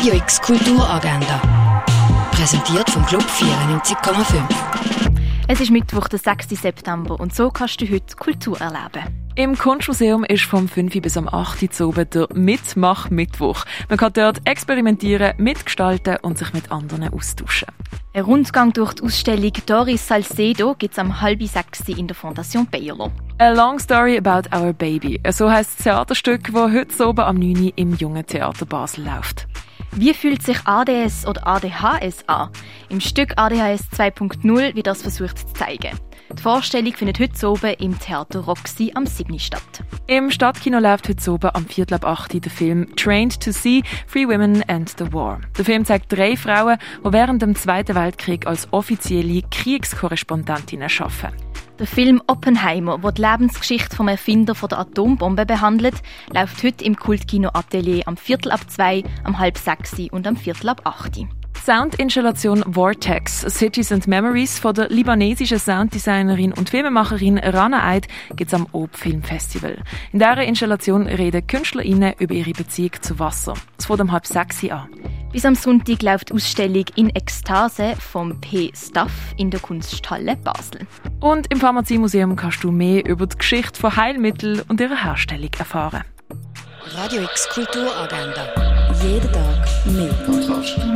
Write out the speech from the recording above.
Radio X Kulturagenda. Präsentiert vom Club 94,5. Es ist Mittwoch, der 6. September und so kannst du heute Kultur erleben. Im Kunstmuseum ist vom 5. bis am 8. Uhr der Mitmach-Mittwoch. Man kann dort experimentieren, mitgestalten und sich mit anderen austauschen. Ein Rundgang durch die Ausstellung Doris Salcedo gibt es am halb sechs in der Fondation Bayerlo. A Long Story About Our Baby. So heisst das Theaterstück, das heute oben am 9. im Jungen Theater Basel läuft. Wie fühlt sich ADS oder ADHS an? Im Stück ADHS 2.0 wird das versucht zu zeigen. Die Vorstellung findet heute oben im Theater Roxy am 7. statt. Im Stadtkino läuft heute oben am Viertel ab 8 der Film Trained to See Free Women and the War. Der Film zeigt drei Frauen, die während dem Zweiten Weltkrieg als offizielle Kriegskorrespondentinnen arbeiten. Der Film Oppenheimer, der die Lebensgeschichte vom Erfinder der Atombombe behandelt, läuft heute im Kultkino Atelier am Viertel ab zwei, am halb sechs und am Viertel ab acht. Soundinstallation Vortex Cities and Memories von der libanesischen Sounddesignerin und Filmemacherin Rana Eid gibt es am Ob Film Festival. In dieser Installation reden KünstlerInnen über ihre Beziehung zu Wasser. Es fängt um halb sechs an. Bis am Sonntag läuft die Ausstellung in Ekstase vom P. Staff in der Kunsthalle Basel. Und im Pharmaziemuseum kannst du mehr über die Geschichte von Heilmitteln und ihrer Herstellung erfahren. Radio X Kulturagenda. Jeden Tag mehr. Kontrast.